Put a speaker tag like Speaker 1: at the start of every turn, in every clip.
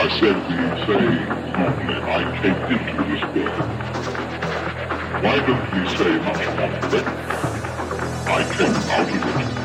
Speaker 1: I said the saying calmly, I came into this world. Why don't we say much more it? I came out of it.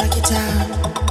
Speaker 2: like you're down.